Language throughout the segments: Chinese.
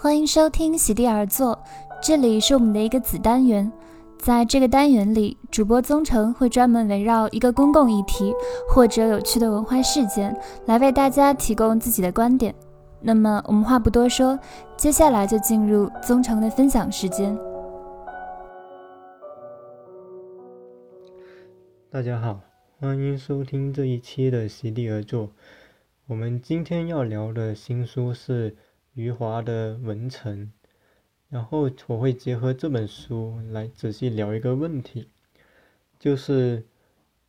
欢迎收听席地而坐，这里是我们的一个子单元。在这个单元里，主播宗成会专门围绕一个公共议题或者有趣的文化事件，来为大家提供自己的观点。那么，我们话不多说，接下来就进入宗成的分享时间。大家好，欢迎收听这一期的席地而坐。我们今天要聊的新书是。余华的《文成》，然后我会结合这本书来仔细聊一个问题，就是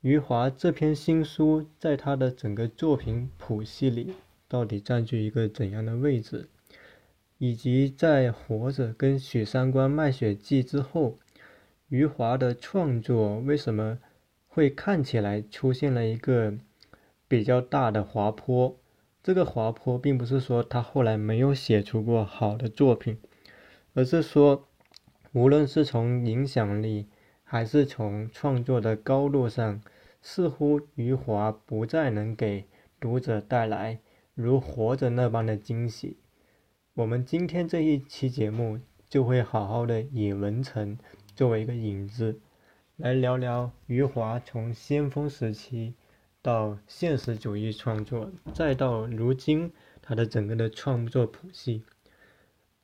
余华这篇新书在他的整个作品谱系里到底占据一个怎样的位置，以及在《活着》跟《许三观卖血记》之后，余华的创作为什么会看起来出现了一个比较大的滑坡？这个滑坡并不是说他后来没有写出过好的作品，而是说，无论是从影响力还是从创作的高度上，似乎余华不再能给读者带来如《活着》那般的惊喜。我们今天这一期节目就会好好的以文成作为一个引子，来聊聊余华从先锋时期。到现实主义创作，再到如今他的整个的创作谱系，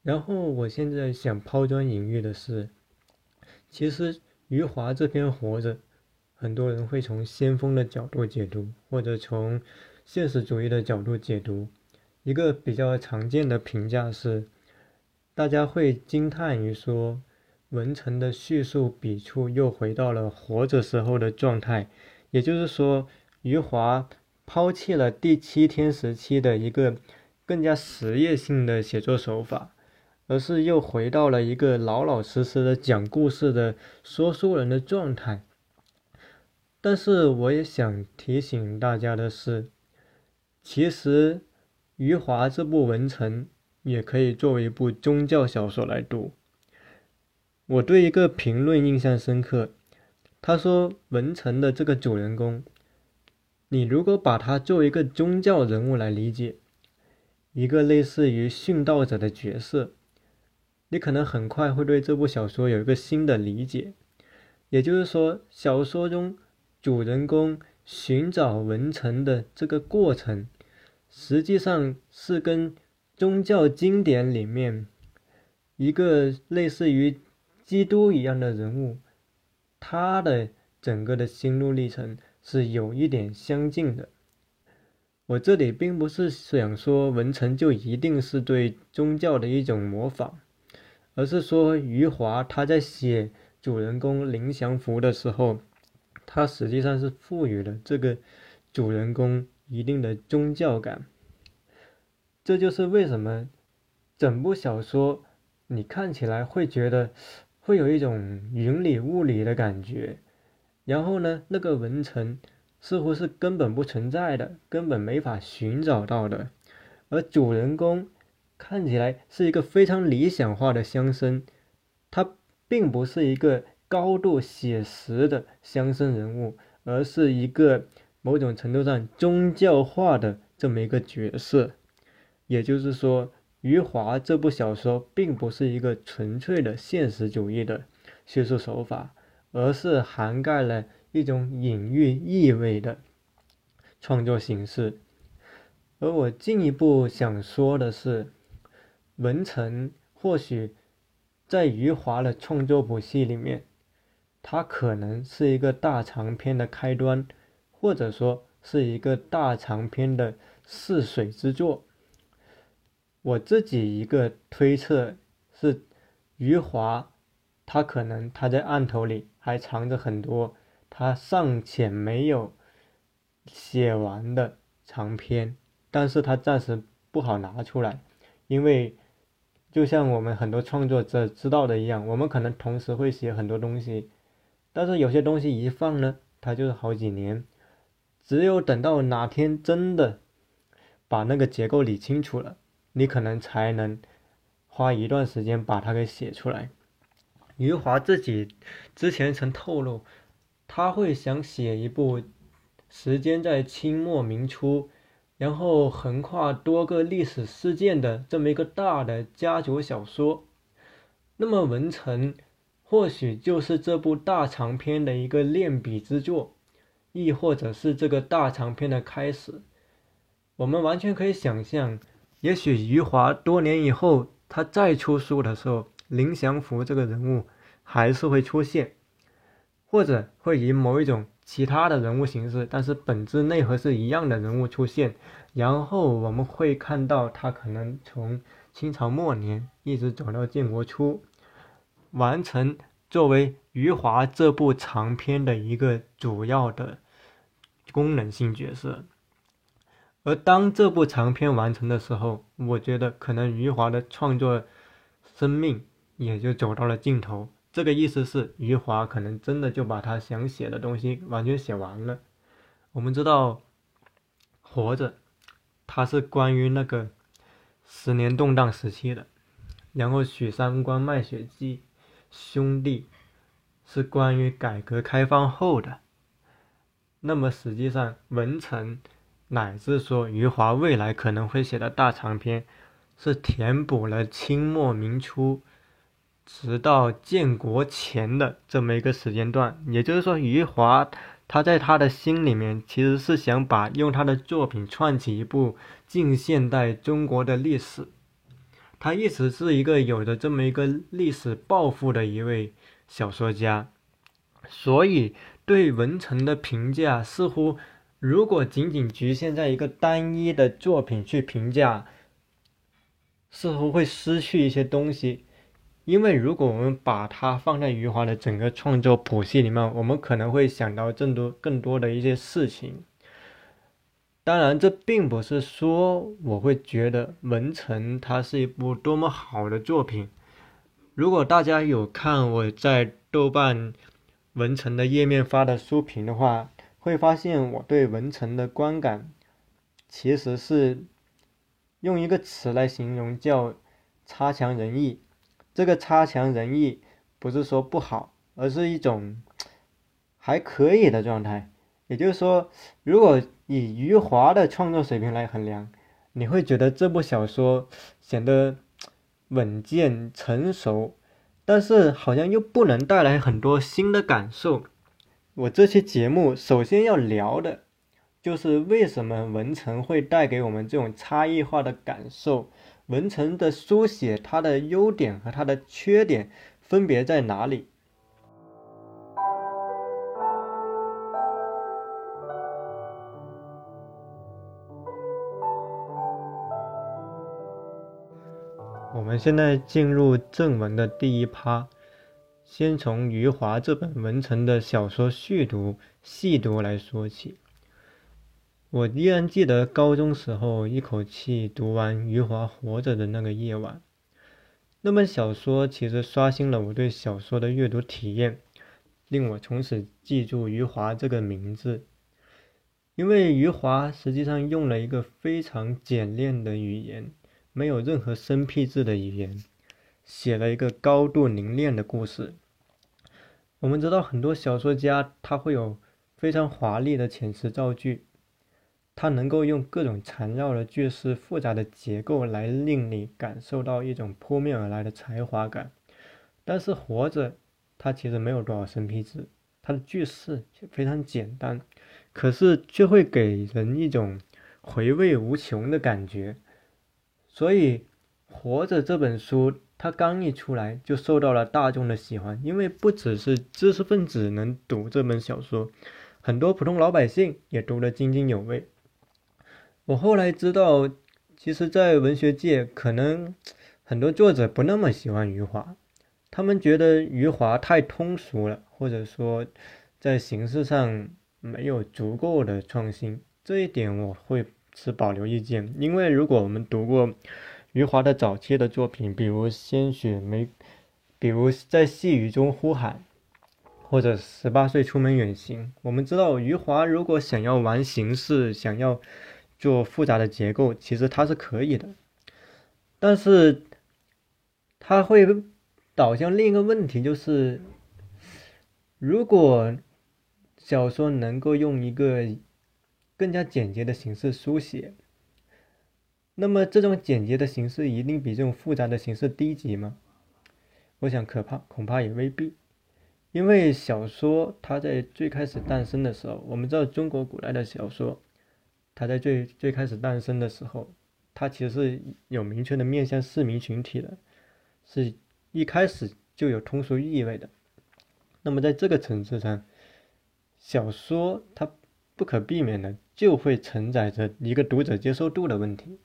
然后我现在想抛砖引玉的是，其实余华这篇《活着》，很多人会从先锋的角度解读，或者从现实主义的角度解读。一个比较常见的评价是，大家会惊叹于说，文成的叙述笔触又回到了活着时候的状态，也就是说。余华抛弃了第七天时期的一个更加实验性的写作手法，而是又回到了一个老老实实的讲故事的说书人的状态。但是，我也想提醒大家的是，其实余华这部文成也可以作为一部宗教小说来读。我对一个评论印象深刻，他说文成的这个主人公。你如果把他作为一个宗教人物来理解，一个类似于殉道者的角色，你可能很快会对这部小说有一个新的理解。也就是说，小说中主人公寻找文成的这个过程，实际上是跟宗教经典里面一个类似于基督一样的人物，他的整个的心路历程。是有一点相近的。我这里并不是想说文成就一定是对宗教的一种模仿，而是说余华他在写主人公林祥福的时候，他实际上是赋予了这个主人公一定的宗教感。这就是为什么整部小说你看起来会觉得会有一种云里雾里的感觉。然后呢，那个文成似乎是根本不存在的，根本没法寻找到的。而主人公看起来是一个非常理想化的乡绅，他并不是一个高度写实的乡绅人物，而是一个某种程度上宗教化的这么一个角色。也就是说，余华这部小说并不是一个纯粹的现实主义的叙述手法。而是涵盖了一种隐喻意味的创作形式，而我进一步想说的是，文成或许在余华的创作谱系里面，它可能是一个大长篇的开端，或者说是一个大长篇的试水之作。我自己一个推测是，余华。他可能他在案头里还藏着很多他尚且没有写完的长篇，但是他暂时不好拿出来，因为就像我们很多创作者知道的一样，我们可能同时会写很多东西，但是有些东西一放呢，它就是好几年，只有等到哪天真的把那个结构理清楚了，你可能才能花一段时间把它给写出来。余华自己之前曾透露，他会想写一部时间在清末明初然后横跨多个历史事件的这么一个大的家族小说。那么文成或许就是这部大长篇的一个练笔之作，亦或者是这个大长篇的开始。我们完全可以想象，也许余华多年以后他再出书的时候，林祥福这个人物还是会出现。或者会以某一种其他的人物形式，但是本质内核是一样的人物出现，然后我们会看到他可能从清朝末年一直走到建国初，完成作为余华这部长篇的一个主要的功能性角色。而当这部长篇完成的时候，我觉得可能余华的创作生命也就走到了尽头。这个意思是，余华可能真的就把他想写的东西完全写完了。我们知道，《活着》它是关于那个十年动荡时期的，然后《许三观卖血记》兄弟是关于改革开放后的。那么实际上，文成乃至说余华未来可能会写的大长篇，是填补了清末明初。直到建国前的这么一个时间段，也就是说，余华他在他的心里面其实是想把用他的作品串起一部近现代中国的历史。他一直是一个有着这么一个历史抱负的一位小说家，所以对文成的评价似乎，如果仅仅局限在一个单一的作品去评价，似乎会失去一些东西。因为如果我们把它放在余华的整个创作谱系里面，我们可能会想到更多更多的一些事情。当然，这并不是说我会觉得《文成》它是一部多么好的作品。如果大家有看我在豆瓣《文成》的页面发的书评的话，会发现我对《文成》的观感其实是用一个词来形容，叫差强人意。这个差强人意不是说不好，而是一种还可以的状态。也就是说，如果以余华的创作水平来衡量，你会觉得这部小说显得稳健成熟，但是好像又不能带来很多新的感受。我这期节目首先要聊的就是为什么文成会带给我们这种差异化的感受。文成的书写，它的优点和它的缺点分别在哪里？我们现在进入正文的第一趴，先从余华这本文成的小说序读、细读来说起。我依然记得高中时候一口气读完余华《活着》的那个夜晚。那本小说其实刷新了我对小说的阅读体验，令我从此记住余华这个名字。因为余华实际上用了一个非常简练的语言，没有任何生僻字的语言，写了一个高度凝练的故事。我们知道很多小说家他会有非常华丽的遣词造句。它能够用各种缠绕的句式、复杂的结构来令你感受到一种扑面而来的才华感，但是活着，它其实没有多少生僻字，它的句式非常简单，可是却会给人一种回味无穷的感觉。所以，《活着》这本书，它刚一出来就受到了大众的喜欢，因为不只是知识分子能读这本小说，很多普通老百姓也读得津津有味。我后来知道，其实，在文学界，可能很多作者不那么喜欢余华，他们觉得余华太通俗了，或者说在形式上没有足够的创新。这一点我会持保留意见，因为如果我们读过余华的早期的作品，比如《鲜血玫》，比如在细雨中呼喊，或者十八岁出门远行，我们知道余华如果想要玩形式，想要。做复杂的结构，其实它是可以的，但是它会导向另一个问题，就是如果小说能够用一个更加简洁的形式书写，那么这种简洁的形式一定比这种复杂的形式低级吗？我想可怕恐怕也未必，因为小说它在最开始诞生的时候，我们知道中国古代的小说，它在最最开始诞生的时候，它其实是有明确的面向市民群体的，是一开始就有通俗意味的。那么在这个层次上，小说它不可避免的就会承载着一个读者接受度的问题。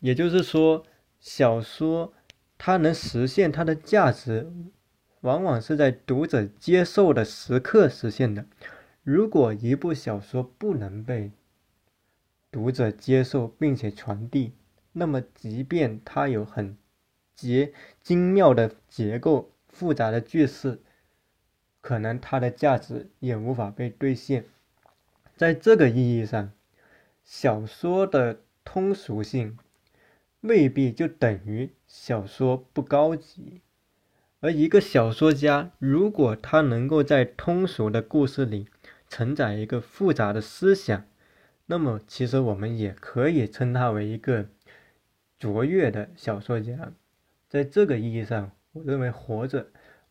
也就是说，小说它能实现它的价值，往往是在读者接受的时刻实现的。如果一部小说不能被读者接受并且传递，那么即便它有很结精妙的结构、复杂的句式，可能它的价值也无法被兑现。在这个意义上，小说的通俗性。未必就等于小说不高级，而一个小说家如果他能够在通俗的故事里承载一个复杂的思想，那么其实我们也可以称他为一个卓越的小说家。在这个意义上，我认为《活着》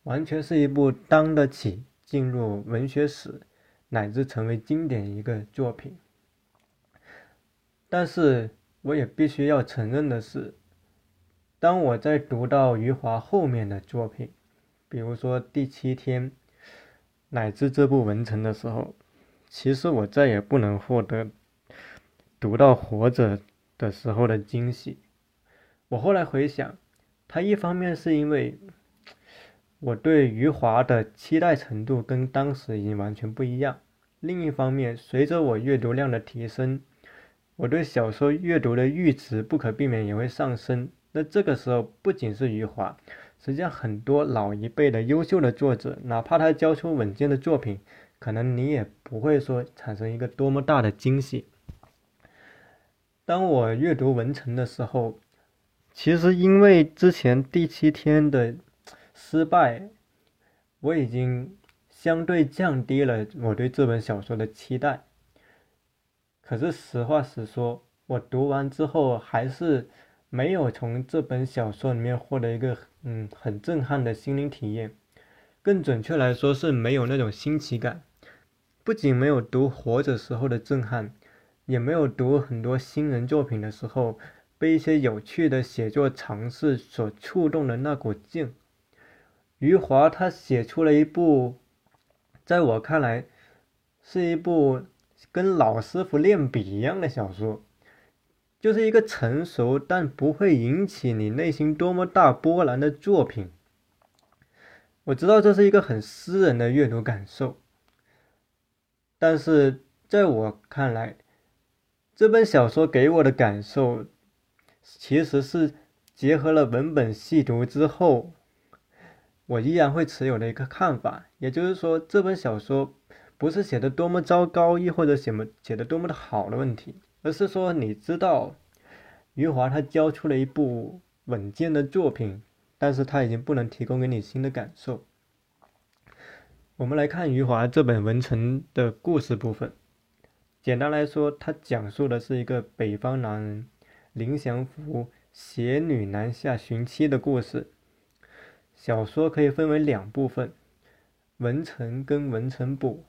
完全是一部当得起进入文学史乃至成为经典一个作品，但是。我也必须要承认的是，当我在读到余华后面的作品，比如说《第七天》乃至这部《文成》的时候，其实我再也不能获得读到《活着》的时候的惊喜。我后来回想，他一方面是因为我对余华的期待程度跟当时已经完全不一样，另一方面，随着我阅读量的提升。我对小说阅读的阈值不可避免也会上升。那这个时候，不仅是余华，实际上很多老一辈的优秀的作者，哪怕他交出稳健的作品，可能你也不会说产生一个多么大的惊喜。当我阅读文成的时候，其实因为之前第七天的失败，我已经相对降低了我对这本小说的期待。可是实话实说，我读完之后还是没有从这本小说里面获得一个嗯很震撼的心灵体验，更准确来说是没有那种新奇感。不仅没有读《活着》时候的震撼，也没有读很多新人作品的时候被一些有趣的写作尝试所触动的那股劲。余华他写出了一部，在我看来是一部。跟老师傅练笔一样的小说，就是一个成熟但不会引起你内心多么大波澜的作品。我知道这是一个很私人的阅读感受，但是在我看来，这本小说给我的感受，其实是结合了文本细读之后，我依然会持有的一个看法。也就是说，这本小说。不是写的多么糟糕，亦或者写么写的多么的好的问题，而是说你知道，余华他交出了一部稳健的作品，但是他已经不能提供给你新的感受。我们来看余华这本《文成》的故事部分，简单来说，它讲述的是一个北方男人林祥福携女南下寻妻的故事。小说可以分为两部分，《文成》跟《文成补》。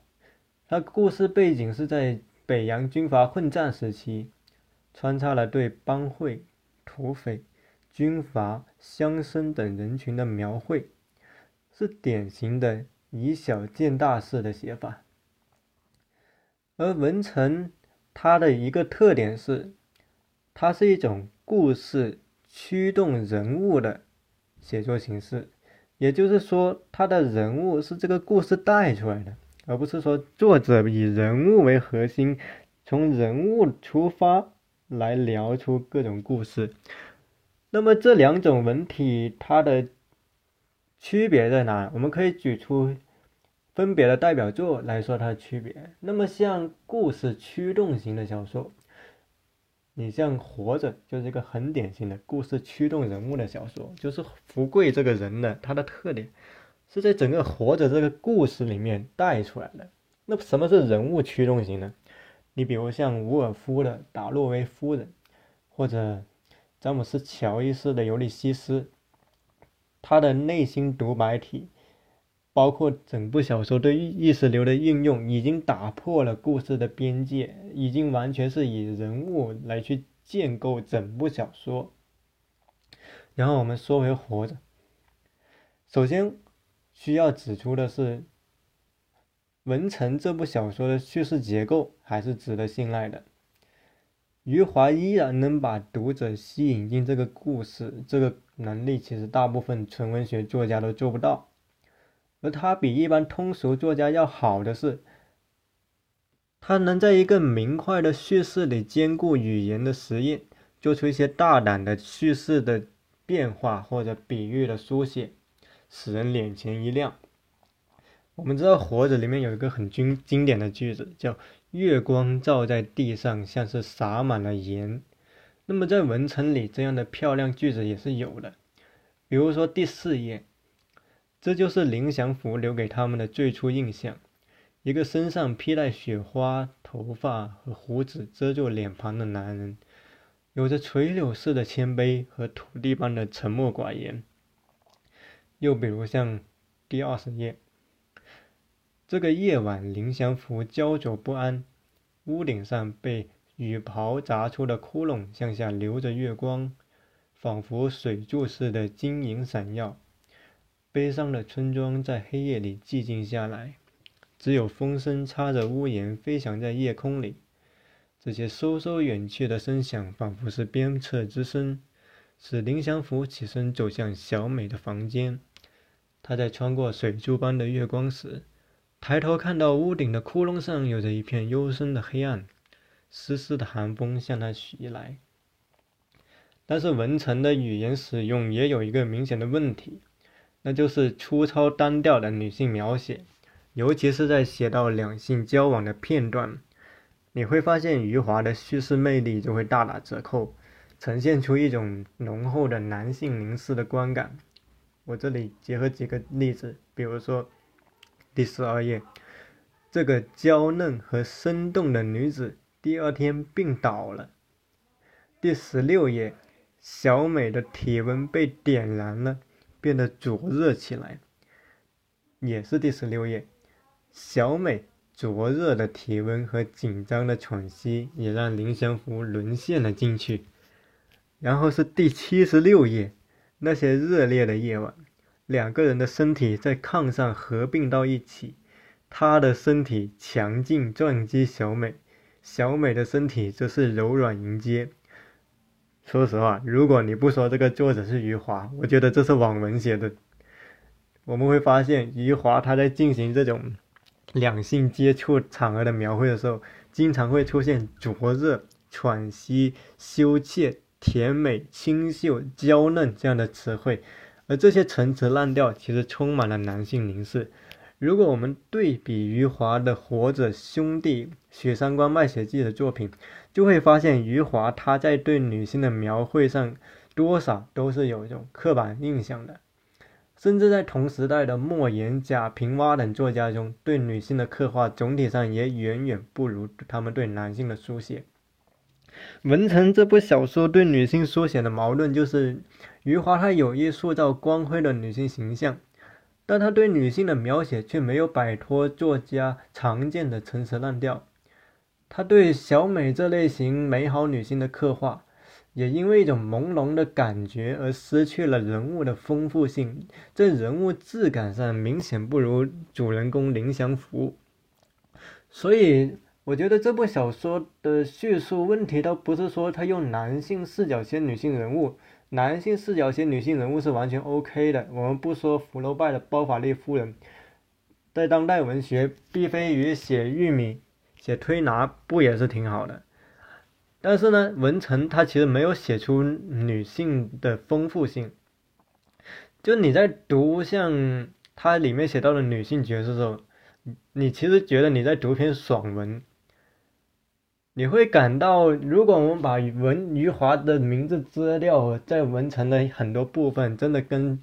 它故事背景是在北洋军阀混战时期，穿插了对帮会、土匪、军阀、乡绅等人群的描绘，是典型的以小见大式的写法。而文成，它的一个特点是，它是一种故事驱动人物的写作形式，也就是说，它的人物是这个故事带出来的。而不是说作者以人物为核心，从人物出发来聊出各种故事。那么这两种文体它的区别在哪？我们可以举出分别的代表作来说它的区别。那么像故事驱动型的小说，你像《活着》就是一个很典型的故事驱动人物的小说，就是福贵这个人呢他的特点。是在整个活着这个故事里面带出来的。那什么是人物驱动型呢？你比如像伍尔夫的《达洛维夫人》，或者詹姆斯·乔伊斯的《尤利西斯》，他的内心独白体，包括整部小说对意识流的运用，已经打破了故事的边界，已经完全是以人物来去建构整部小说。然后我们说回《活着》，首先需要指出的是，《文成》这部小说的叙事结构还是值得信赖的。余华依然能把读者吸引进这个故事，这个能力其实大部分纯文学作家都做不到。而他比一般通俗作家要好的是，他能在一个明快的叙事里兼顾语言的实验，做出一些大胆的叙事的变化或者比喻的书写，使人眼前一亮。我们知道《活着》里面有一个很经经典的句子，叫。月光照在地上，像是洒满了盐。那么在文成里，这样的漂亮句子也是有的。比如说第四页，这就是林祥福留给他们的最初印象：一个身上披带雪花、头发和胡子遮住脸庞的男人，有着垂柳似的谦卑和土地般的沉默寡言。又比如像第二十页。这个夜晚，林祥福焦灼不安。屋顶上被雨袍砸出的窟窿向下流着月光，仿佛水柱似的晶莹闪耀。悲伤的村庄在黑夜里寂静下来，只有风声插着屋檐飞翔在夜空里。这些嗖嗖远去的声响，仿佛是鞭策之声，使林祥福起身走向小美的房间。他在穿过水珠般的月光时。抬头看到屋顶的窟窿上有着一片幽深的黑暗，丝丝的寒风向他袭来。但是文成的语言使用也有一个明显的问题，那就是粗糙单调的女性描写，尤其是在写到两性交往的片段，你会发现余华的叙事魅力就会大打折扣，呈现出一种浓厚的男性凝视的观感。我这里结合几个例子，比如说。第十二页，这个娇嫩和生动的女子第二天病倒了。第十六页，小美的体温被点燃了，变得灼热起来。也是第十六页，小美灼热的体温和紧张的喘息也让林祥福沦陷了进去。然后是第七十六页，那些热烈的夜晚。两个人的身体在炕上合并到一起，他的身体强劲撞击小美，小美的身体则是柔软迎接。说实话，如果你不说这个作者是余华，我觉得这是网文写的。我们会发现，余华他在进行这种两性接触场合的描绘的时候，经常会出现灼热、喘息、羞怯、甜美、清秀、娇嫩这样的词汇。而这些陈词滥调其实充满了男性凝视。如果我们对比余华的《活着》兄弟、《雪山观卖血记》的作品，就会发现余华他在对女性的描绘上多少都是有一种刻板印象的。甚至在同时代的莫言、贾平凹等作家中，对女性的刻画总体上也远远不如他们对男性的书写。文成这部小说对女性书写的矛盾就是。余华他有意塑造光辉的女性形象，但他对女性的描写却没有摆脱作家常见的陈词滥调。他对小美这类型美好女性的刻画，也因为一种朦胧的感觉而失去了人物的丰富性，在人物质感上明显不如主人公林祥福。所以，我觉得这部小说的叙述问题倒不是说他用男性视角写女性人物。男性视角写女性人物是完全 OK 的。我们不说福楼拜的包法利夫人，在当代文学，毕飞宇写玉米、写推拿不也是挺好的？但是呢，文成他其实没有写出女性的丰富性。就你在读像他里面写到的女性角色的时候，你其实觉得你在读篇爽文。你会感到，如果我们把文余华的名字遮掉，在文成的很多部分，真的跟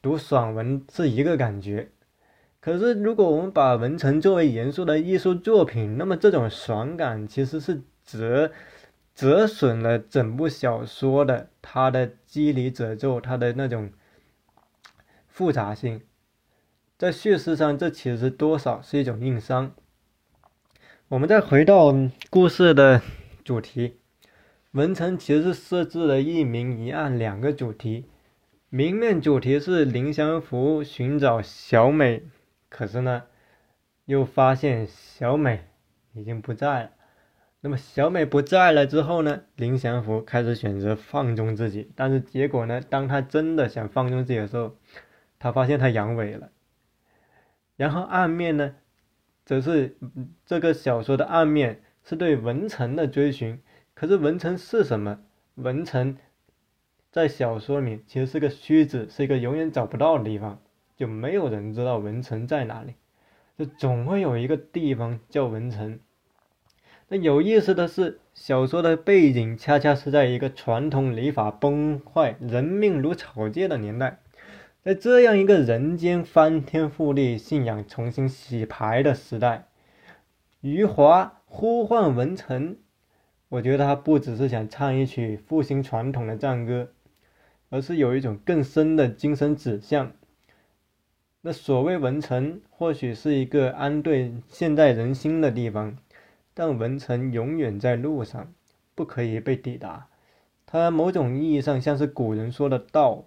读爽文是一个感觉。可是，如果我们把文成作为严肃的艺术作品，那么这种爽感其实是折折损了整部小说的它的机理褶皱，它的那种复杂性，在叙事上，这其实多少是一种硬伤。我们再回到故事的主题，文成其实是设置了一明一暗两个主题，明面主题是林祥福寻找小美，可是呢，又发现小美已经不在了。那么小美不在了之后呢？林祥福开始选择放纵自己，但是结果呢？当他真的想放纵自己的时候，他发现他阳痿了。然后暗面呢，则是这个小说的暗面是对文成的追寻。可是文成是什么？文成在小说里其实是个虚子，是一个永远找不到的地方，就没有人知道文成在哪里，就总会有一个地方叫文成。那有意思的是，小说的背景恰恰是在一个传统礼法崩坏、人命如草芥的年代，在这样一个人间翻天覆地、信仰重新洗牌的时代，余华呼唤文成，我觉得他不只是想唱一曲复兴传统的战歌，而是有一种更深的精神指向。那所谓文成，或许是一个安顿现代人心的地方。但文成永远在路上，不可以被抵达。它某种意义上像是古人说的道，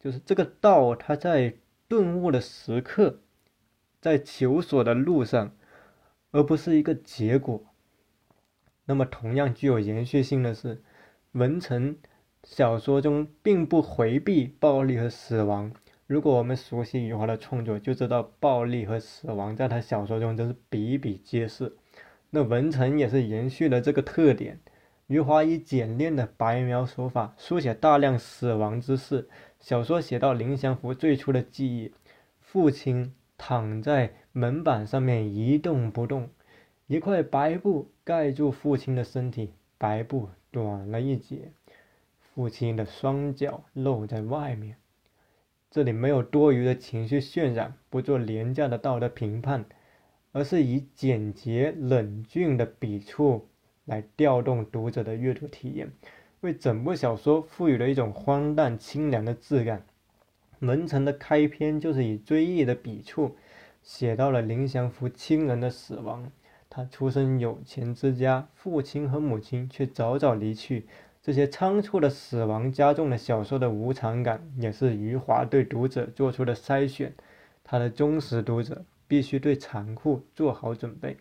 就是这个道，它在顿悟的时刻，在求索的路上，而不是一个结果。那么，同样具有延续性的是，文成小说中并不回避暴力和死亡。如果我们熟悉余华的创作，就知道暴力和死亡在他小说中真是比比皆是。那文臣也是延续了这个特点。余华以简练的白描手法书写大量死亡之事。小说写到林祥福最初的记忆：父亲躺在门板上面一动不动，一块白布盖住父亲的身体，白布短了一截，父亲的双脚露在外面。这里没有多余的情绪渲染，不做廉价的道德评判。而是以简洁冷峻的笔触来调动读者的阅读体验，为整部小说赋予了一种荒诞清凉的质感。文成的开篇就是以追忆的笔触写到了林祥福亲人的死亡。他出身有钱之家，父亲和母亲却早早离去。这些仓促的死亡加重了小说的无常感，也是余华对读者做出的筛选。他的忠实读者。必须对残酷做好准备。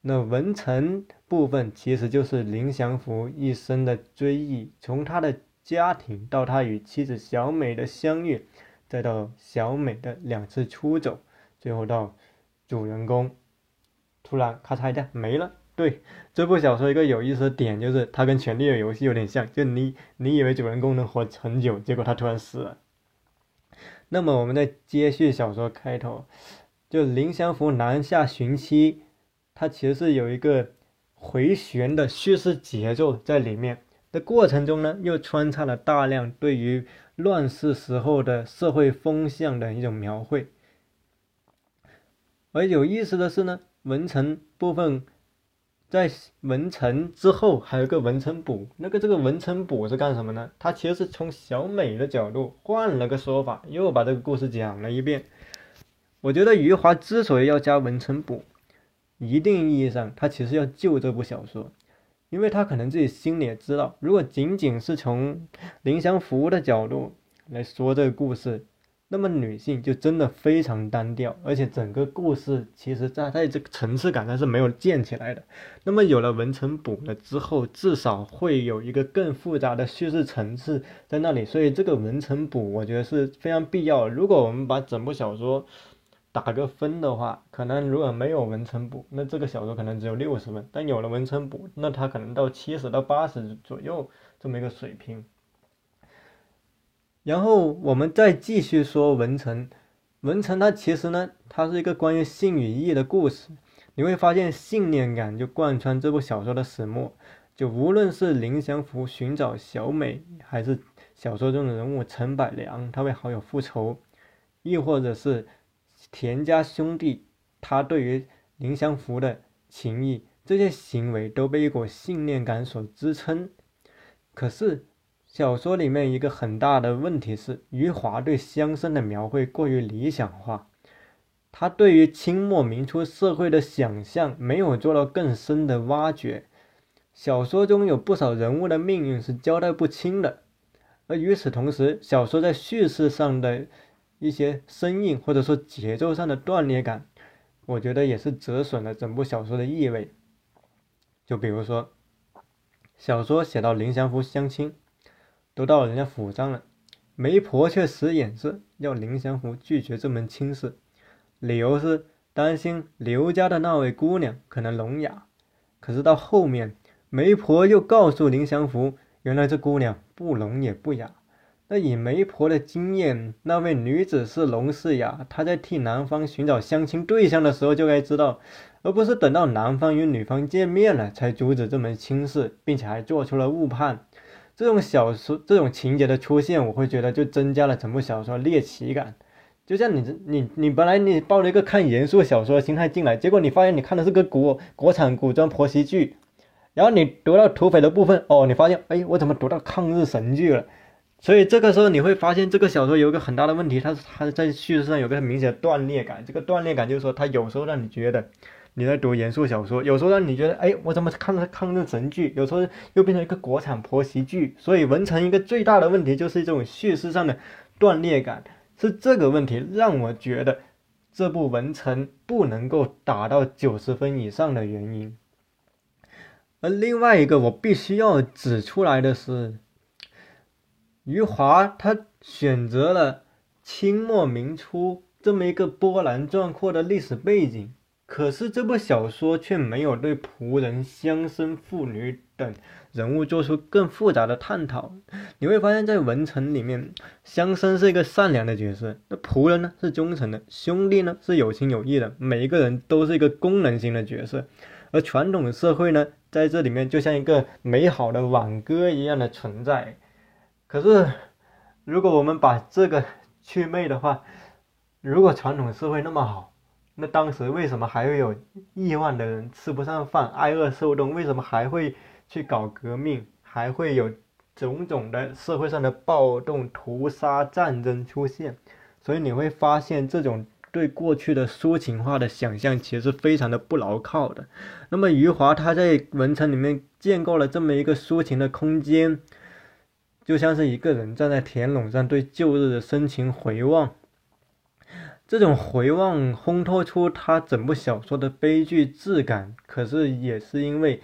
那文成部分其实就是林祥福一生的追忆，从他的家庭到他与妻子小美的相遇，再到小美的两次出走，最后到主人公突然咔嚓一下没了。对这部小说一个有意思的点就是，它跟《权力的游戏》有点像，就你你以为主人公能活很久，结果他突然死了。那么我们再接续小说开头。就林祥福南下寻妻，它其实是有一个回旋的叙事节奏在里面的过程中呢，又穿插了大量对于乱世时候的社会风向的一种描绘。而有意思的是呢，文成部分在文成之后还有个文成补，那个这个文成补是干什么呢？他其实是从小美的角度换了个说法，又把这个故事讲了一遍。我觉得余华之所以要加文成补，一定意义上他其实要救这部小说，因为他可能自己心里也知道，如果仅仅是从林祥福的角度来说这个故事，那么女性就真的非常单调，而且整个故事其实在在这个层次感上是没有建起来的。那么有了文成补了之后，至少会有一个更复杂的叙事层次在那里，所以这个文成补我觉得是非常必要。如果我们把整部小说，打个分的话，可能如果没有文成补，那这个小说可能只有六十分；但有了文成补，那它可能到七十到八十左右这么一个水平。然后我们再继续说文成，文成它其实呢，它是一个关于性与义的故事。你会发现信念感就贯穿这部小说的始末。就无论是林祥福寻找小美，还是小说中的人物陈百良他为好友复仇，亦或者是。田家兄弟，他对于林祥福的情谊，这些行为都被一股信念感所支撑。可是小说里面一个很大的问题是，余华对乡绅的描绘过于理想化，他对于清末民初社会的想象没有做到更深的挖掘。小说中有不少人物的命运是交代不清的，而与此同时，小说在叙事上的一些生硬或者说节奏上的断裂感，我觉得也是折损了整部小说的意味。就比如说，小说写到林祥福相亲，都到人家府上了，媒婆却使眼色要林祥福拒绝这门亲事，理由是担心刘家的那位姑娘可能聋哑。可是到后面。媒婆又告诉林祥福，原来这姑娘不聋也不哑。那以媒婆的经验，那位女子是聋是哑，她在替男方寻找相亲对象的时候就该知道，而不是等到男方与女方见面了才阻止这门亲事，并且还做出了误判。这种小说这种情节的出现，我会觉得就增加了整部小说猎奇感。就像你你你本来你抱着一个看严肃小说的心态进来，结果你发现你看的是个国国产古装婆媳剧。然后你读到土匪的部分，哦，你发现，哎，我怎么读到抗日神剧了？所以这个时候你会发现，这个小说有一个很大的问题，它它在叙事上有个很明显的断裂感。这个断裂感就是说，它有时候让你觉得你在读严肃小说，有时候让你觉得，哎，我怎么看抗日神剧？有时候又变成一个国产婆媳剧。所以文成一个最大的问题就是这种叙事上的断裂感，是这个问题让我觉得这部文成不能够达到九十分以上的原因。而另外一个我必须要指出来的是，余华他选择了清末明初这么一个波澜壮阔的历史背景，可是这部小说却没有对仆人、乡绅、妇女等人物做出更复杂的探讨。你会发现在文成里面，乡绅是一个善良的角色，那仆人呢是忠诚的，兄弟呢是有情有义的，每一个人都是一个功能性的角色，而传统社会呢？在这里面就像一个美好的挽歌一样的存在，可是如果我们把这个去魅的话，如果传统社会那么好，那当时为什么还会有亿万的人吃不上饭、挨饿受冻？为什么还会去搞革命？还会有种种的社会上的暴动、屠杀、战争出现？所以你会发现这种。对过去的抒情化的想象其实是非常的不牢靠的。那么余华他在文城里面建构了这么一个抒情的空间，就像是一个人站在田垄上对旧日的深情回望。这种回望烘托出他整部小说的悲剧质感，可是也是因为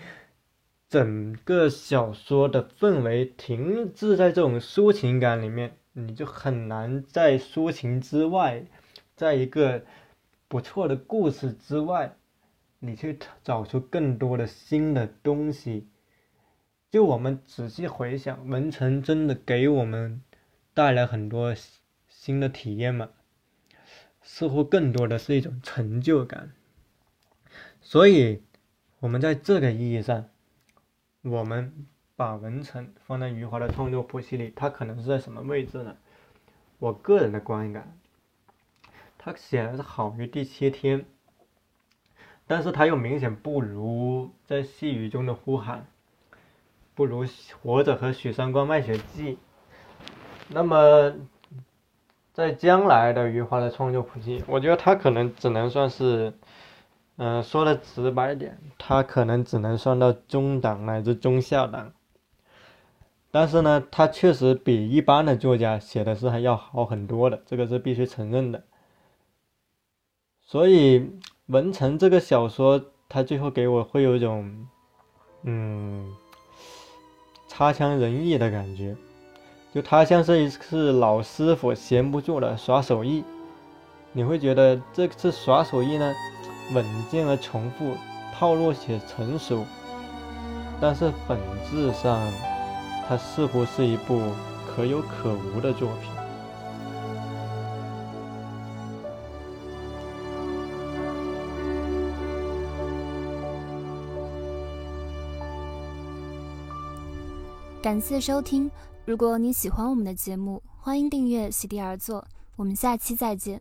整个小说的氛围停滞在这种抒情感里面，你就很难在抒情之外。在一个不错的故事之外，你去找出更多的新的东西。就我们仔细回想，文成真的给我们带来很多新的体验吗？似乎更多的是一种成就感。所以，我们在这个意义上，我们把文成放在余华的创作谱系里，它可能是在什么位置呢？我个人的观感。他显然是好于第七天，但是他又明显不如在细雨中的呼喊，不如活着和许三观卖血记。那么，在将来的余华的创作谱系，我觉得他可能只能算是，嗯，说的直白点，他可能只能算到中档乃至中下档。但是呢，他确实比一般的作家写的是还要好很多的，这个是必须承认的。所以文成这个小说，他最后给我会有一种，嗯，差强人意的感觉，就他像是一次老师傅闲不住了耍手艺，你会觉得这次耍手艺呢，稳健而重复，套路且成熟，但是本质上，它似乎是一部可有可无的作品。感谢收听，如果你喜欢我们的节目，欢迎订阅席地而坐。我们下期再见。